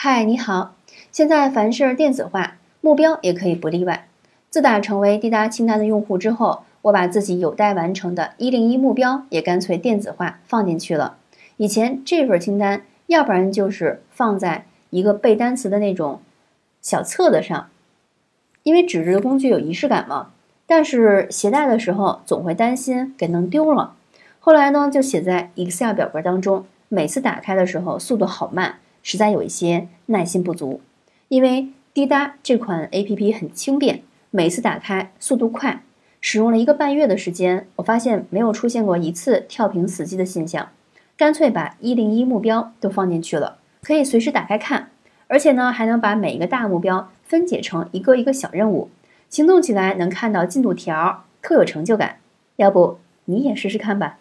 嗨，你好！现在凡事电子化，目标也可以不例外。自打成为滴答清单的用户之后，我把自己有待完成的一零一目标也干脆电子化放进去了。以前这份清单，要不然就是放在一个背单词的那种小册子上，因为纸质的工具有仪式感嘛。但是携带的时候总会担心给弄丢了。后来呢，就写在 Excel 表格当中，每次打开的时候速度好慢。实在有一些耐心不足，因为滴答这款 A P P 很轻便，每次打开速度快。使用了一个半月的时间，我发现没有出现过一次跳屏死机的现象。干脆把一零一目标都放进去了，可以随时打开看。而且呢，还能把每一个大目标分解成一个一个小任务，行动起来能看到进度条，特有成就感。要不你也试试看吧。